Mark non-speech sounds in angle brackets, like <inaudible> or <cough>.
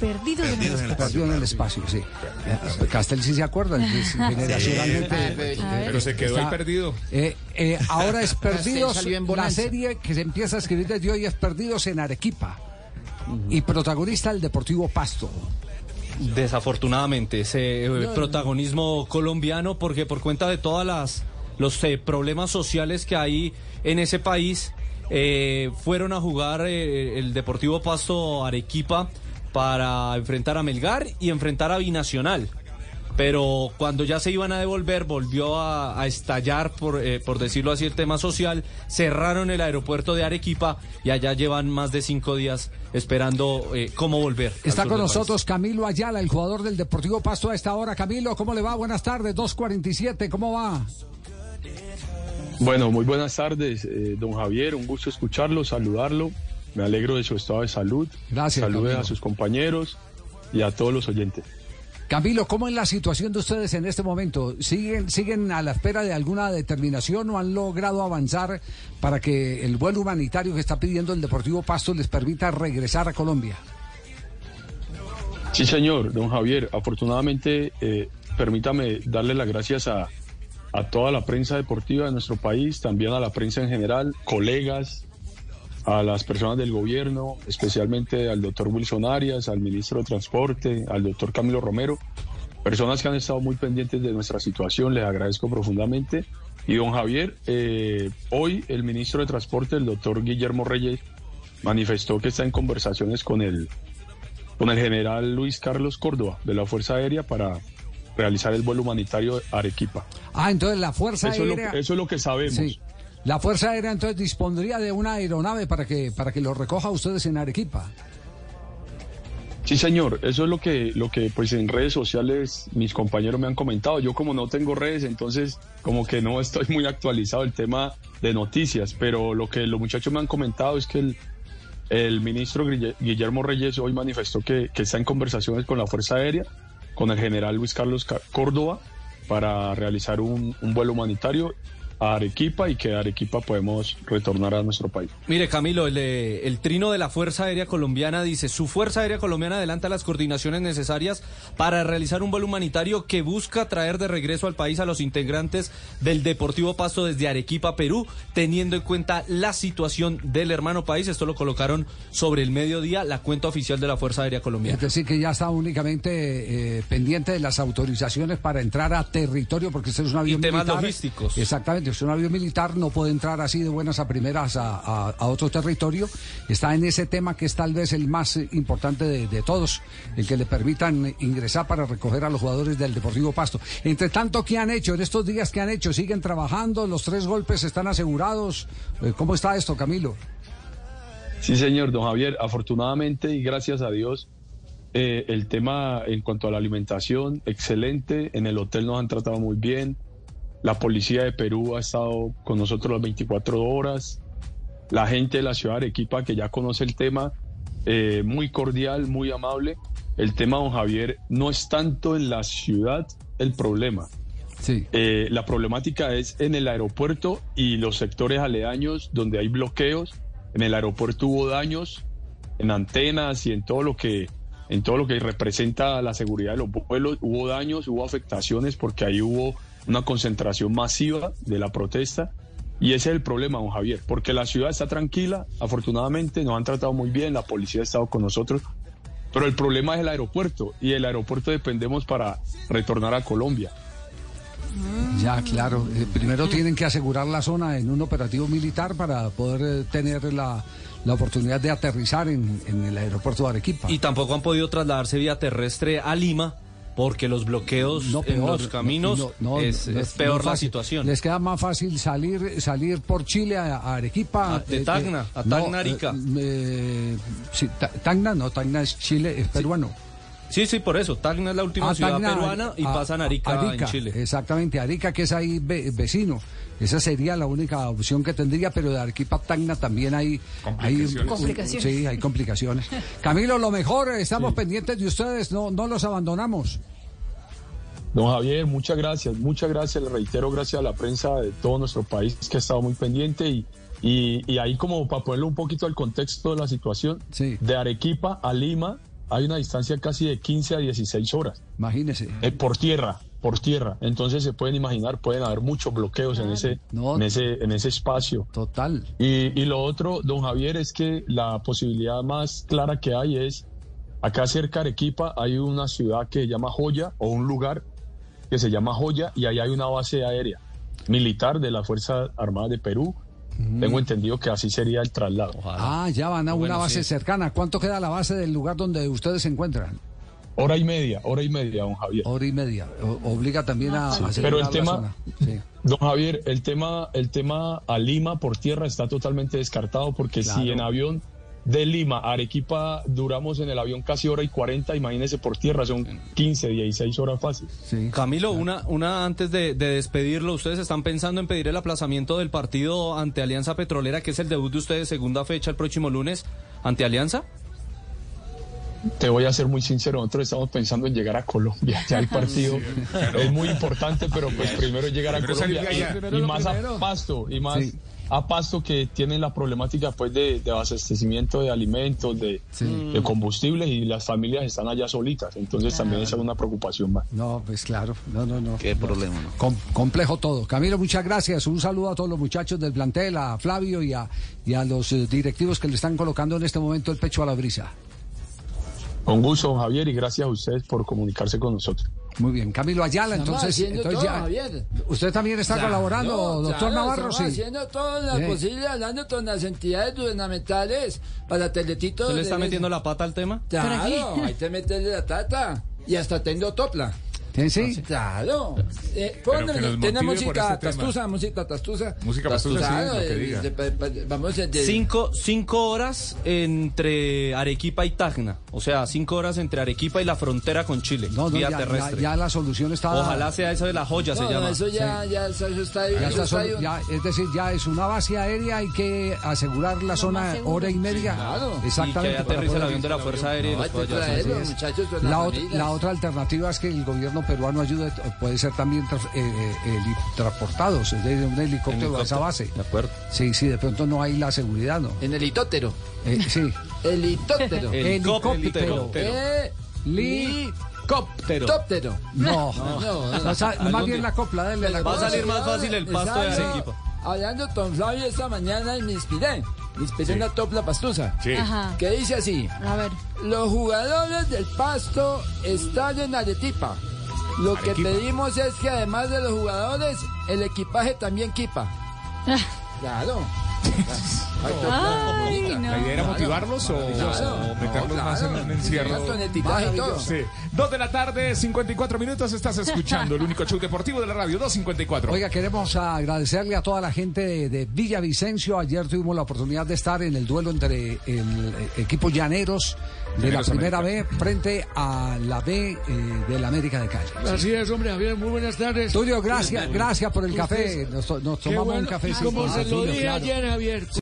Perdido, en el espacio. Perdido en el espacio, sí. Eh, Castel sí se acuerda, es <laughs> generacionalmente. Pero se quedó ahí perdido. Eh, eh, ahora es <laughs> Perdidos, en la serie que se empieza a escribir desde hoy es Perdidos en Arequipa. Y protagonista el Deportivo Pasto. Desafortunadamente, ese eh, protagonismo colombiano, porque por cuenta de todas las los eh, problemas sociales que hay en ese país, eh, fueron a jugar eh, el Deportivo Pasto Arequipa para enfrentar a Melgar y enfrentar a Binacional. Pero cuando ya se iban a devolver, volvió a, a estallar, por, eh, por decirlo así, el tema social. Cerraron el aeropuerto de Arequipa y allá llevan más de cinco días esperando eh, cómo volver. Está con nosotros Camilo Ayala, el jugador del Deportivo Pasto a esta hora. Camilo, ¿cómo le va? Buenas tardes, 2.47, ¿cómo va? Bueno, muy buenas tardes, eh, don Javier. Un gusto escucharlo, saludarlo. Me alegro de su estado de salud. Gracias, Saludos a sus compañeros y a todos los oyentes. Camilo, ¿cómo es la situación de ustedes en este momento? ¿Siguen, ¿Siguen a la espera de alguna determinación o han logrado avanzar para que el vuelo humanitario que está pidiendo el Deportivo Pasto les permita regresar a Colombia? Sí, señor, don Javier. Afortunadamente, eh, permítame darle las gracias a, a toda la prensa deportiva de nuestro país, también a la prensa en general, colegas, a las personas del gobierno, especialmente al doctor Wilson Arias, al ministro de Transporte, al doctor Camilo Romero, personas que han estado muy pendientes de nuestra situación, les agradezco profundamente. Y don Javier, eh, hoy el ministro de Transporte, el doctor Guillermo Reyes, manifestó que está en conversaciones con el, con el general Luis Carlos Córdoba de la Fuerza Aérea para realizar el vuelo humanitario a Arequipa. Ah, entonces la Fuerza Eso es, lo, Aérea... que- eso es lo que sabemos. Sí. La Fuerza Aérea entonces dispondría de una aeronave para que, para que lo recoja a ustedes en Arequipa. Sí, señor, eso es lo que, lo que pues en redes sociales mis compañeros me han comentado. Yo como no tengo redes, entonces como que no <laughs> estoy muy actualizado el tema de noticias, pero lo que los muchachos me han comentado es que el, el ministro Guille- Guillermo Reyes hoy manifestó que, que está en conversaciones con la Fuerza Aérea, con el general Luis Carlos Ca- Córdoba, para realizar un vuelo humanitario a Arequipa y que de Arequipa podemos retornar a nuestro país. Mire, Camilo, el, eh, el trino de la Fuerza Aérea Colombiana dice, su Fuerza Aérea Colombiana adelanta las coordinaciones necesarias para realizar un vuelo humanitario que busca traer de regreso al país a los integrantes del Deportivo Pasto desde Arequipa, Perú, teniendo en cuenta la situación del hermano país. Esto lo colocaron sobre el mediodía, la cuenta oficial de la Fuerza Aérea Colombiana. Es decir, que ya está únicamente eh, pendiente de las autorizaciones para entrar a territorio, porque este es un avión temas militar. logísticos. Exactamente, es un avión militar, no puede entrar así de buenas a primeras a, otro territorio. Está en ese tema que es tal vez el más importante de, todos, el que le permitan ingresar para recoger a los jugadores del Deportivo Pasto. Entre tanto, ¿qué han hecho? En estos días, ¿qué han hecho? ¿Siguen trabajando? ¿Los tres golpes están asegurados? Eh, ¿Cómo está esto, Camilo? Sí, señor, don Javier. Afortunadamente y gracias a Dios, eh, el tema en cuanto a la alimentación, excelente. En el hotel nos han tratado muy bien. La policía de Perú ha estado con nosotros las 24 horas. La gente de la ciudad de Arequipa, que ya conoce el tema, eh, muy cordial, muy amable. El tema, don Javier, no es tanto en la ciudad el problema. Sí. Eh, la problemática es en el aeropuerto y los sectores aledaños donde hay bloqueos. En el aeropuerto hubo daños en antenas y en todo lo que en todo lo que representa la seguridad de los vuelos. Hubo daños, hubo afectaciones porque ahí hubo una concentración masiva de la protesta. Y ese es el problema, don Javier, porque la ciudad está tranquila, afortunadamente nos han tratado muy bien, la policía ha estado con nosotros, pero el problema es el aeropuerto y el aeropuerto dependemos para retornar a Colombia. Ya, claro. Eh, primero tienen que asegurar la zona en un operativo militar para poder eh, tener la, la oportunidad de aterrizar en, en el aeropuerto de Arequipa. Y tampoco han podido trasladarse vía terrestre a Lima porque los bloqueos No, en los caminos no, no, es, peor la situación. Les queda más fácil salir salir por Chile a, a Arequipa. Ah, de eh, Tacna, eh, a Tacna, Arica. eh, eh, sí, Ta- Tacna, no, Tacna es Chile, es peruano. Sí, sí, por eso. Tacna es la última Ah, ciudad Tacna, peruana y a- pasan a Arica, Arica, en Chile. Exactamente, Arica, que es ahí ve- vecino. Esa sería la única opción que tendría, pero de Arequipa a Tacna también hay, hay Complicaciones. Complicaciones. Sí, hay complicaciones. <laughs> Camilo, lo mejor, estamos pendientes de ustedes, no, no los abandonamos. Don Javier, muchas gracias, muchas gracias, le reitero gracias a la prensa de todo nuestro país que ha estado muy pendiente y, y, y ahí como para ponerlo un poquito al contexto de la situación, Sí. de Arequipa a Lima hay una distancia casi de 15 a 16 horas. Imagínese. Eh, por tierra, por tierra. Entonces se pueden imaginar, pueden haber muchos bloqueos en ese, No. en ese, en ese espacio. Total. Y, y lo otro, don Javier, es que la posibilidad más clara que hay es, acá cerca de Arequipa hay una ciudad que se llama Joya, o un lugar que se llama Joya, y ahí hay una base aérea militar de las Fuerzas Armadas de Perú. Tengo entendido que así sería el traslado. Ah, ya van a una base sí. cercana. ¿Cuánto queda la base del lugar donde ustedes se encuentran? Hora y media, hora y media, don Javier. Hora y media. O- obliga también a, a Pero el tema-. Sí. Don Javier, el tema, el tema a Lima por tierra está totalmente descartado porque Claro. si en avión de Lima a Arequipa duramos en el avión casi hora y 40, imagínese por tierra, son 15, 16 horas fácil. Sí. Camilo, una, una antes de, de despedirlo, ¿ustedes están pensando en pedir el aplazamiento del partido ante Alianza Petrolera, que es el debut de ustedes segunda fecha el próximo lunes ante Alianza? Te voy a ser muy sincero, nosotros estamos pensando en llegar a Colombia. Ya el <laughs> partido es muy importante, pero pues primero llegar a Primero Colombia y, más primero. a Pasto y más Sí. a Pasto que tienen la problemática pues de, de abastecimiento de alimentos, de, Sí. de combustibles y las familias están allá solitas. Entonces también esa es una preocupación más. No, pues claro. No, no, no. Qué problema, ¿no? Com- complejo todo. Camilo, muchas gracias. Un saludo a todos los muchachos del plantel, a Flavio y a, y a los eh, directivos que le están colocando en este momento el pecho a la brisa. Con gusto, don Javier, y gracias a ustedes por comunicarse con nosotros. Muy bien. Camilo Ayala, Estamos entonces. haciendo entonces todo, ya- Javier. ¿Usted también está colaborando, No, doctor claro, Navarro? estamos Sí. haciendo todo lo Bien. posible, hablando con las entidades gubernamentales para Teletito. ¿Se le está de- metiendo la pata al tema? Claro, ahí te metes la tata. Y hasta tengo topla. ¿Sí? sí? Claro. Eh, que por música este tastusa, música tastusa. Música pastusa, sí, Claro, lo que eh, diga. vamos de, de- Cinco, cinco horas entre Arequipa y Tacna. O sea, cinco horas entre Arequipa y la frontera con Chile. No, no, vía ya, terrestre. ya la solución está. Ojalá sea esa de la joya, No, se no, llama. eso ya, ya, eso está, Ya eso está sol- ya, es decir, ya es una base aérea, hay que asegurar la zona hora y media. Claro. Y que Exactamente. ahí para aterriza el avión de la Fuerza Aérea y que la otra alternativa es que el gobierno peruano ayude, puede ser también trans- eh, eh, transportados desde un helicóptero a esa base. De acuerdo. Sí, sí, de pronto no hay la seguridad, ¿no? En helicóptero. Eh, sí. <laughs> Helicóptero. Helicóptero. Eh, Helicóptero. Helicóptero. No, No, no, O sea, más bien la copla, dale la Va a salir más fácil el pasto de. Arequipa. Hablando con Flavio esta mañana y me inspiré. Me inspiré en una topla pastusa. Sí. Ajá. Que dice así. A ver. Los jugadores del pasto están en Arequipa. Lo que Arequipa. pedimos es que además de los jugadores, el equipaje también quipa. Claro. Ay, no. ¿La idea era motivarlos o, o meterlos No, más en un encierro? Sí. Dos de la tarde, 54 minutos, estás escuchando el único show deportivo de la radio, 254. Oiga, queremos agradecerle a toda la gente de, de Villavicencio. Ayer tuvimos la oportunidad de estar en el duelo entre el equipo Llaneros de la primera América. B frente a la B eh, de la América de Cali. Así es, hombre, Javier, muy buenas tardes. Tulio, gracias, gracias por el café. Nos, tomamos un café. Como se lo dije ayer, Javier, abierto.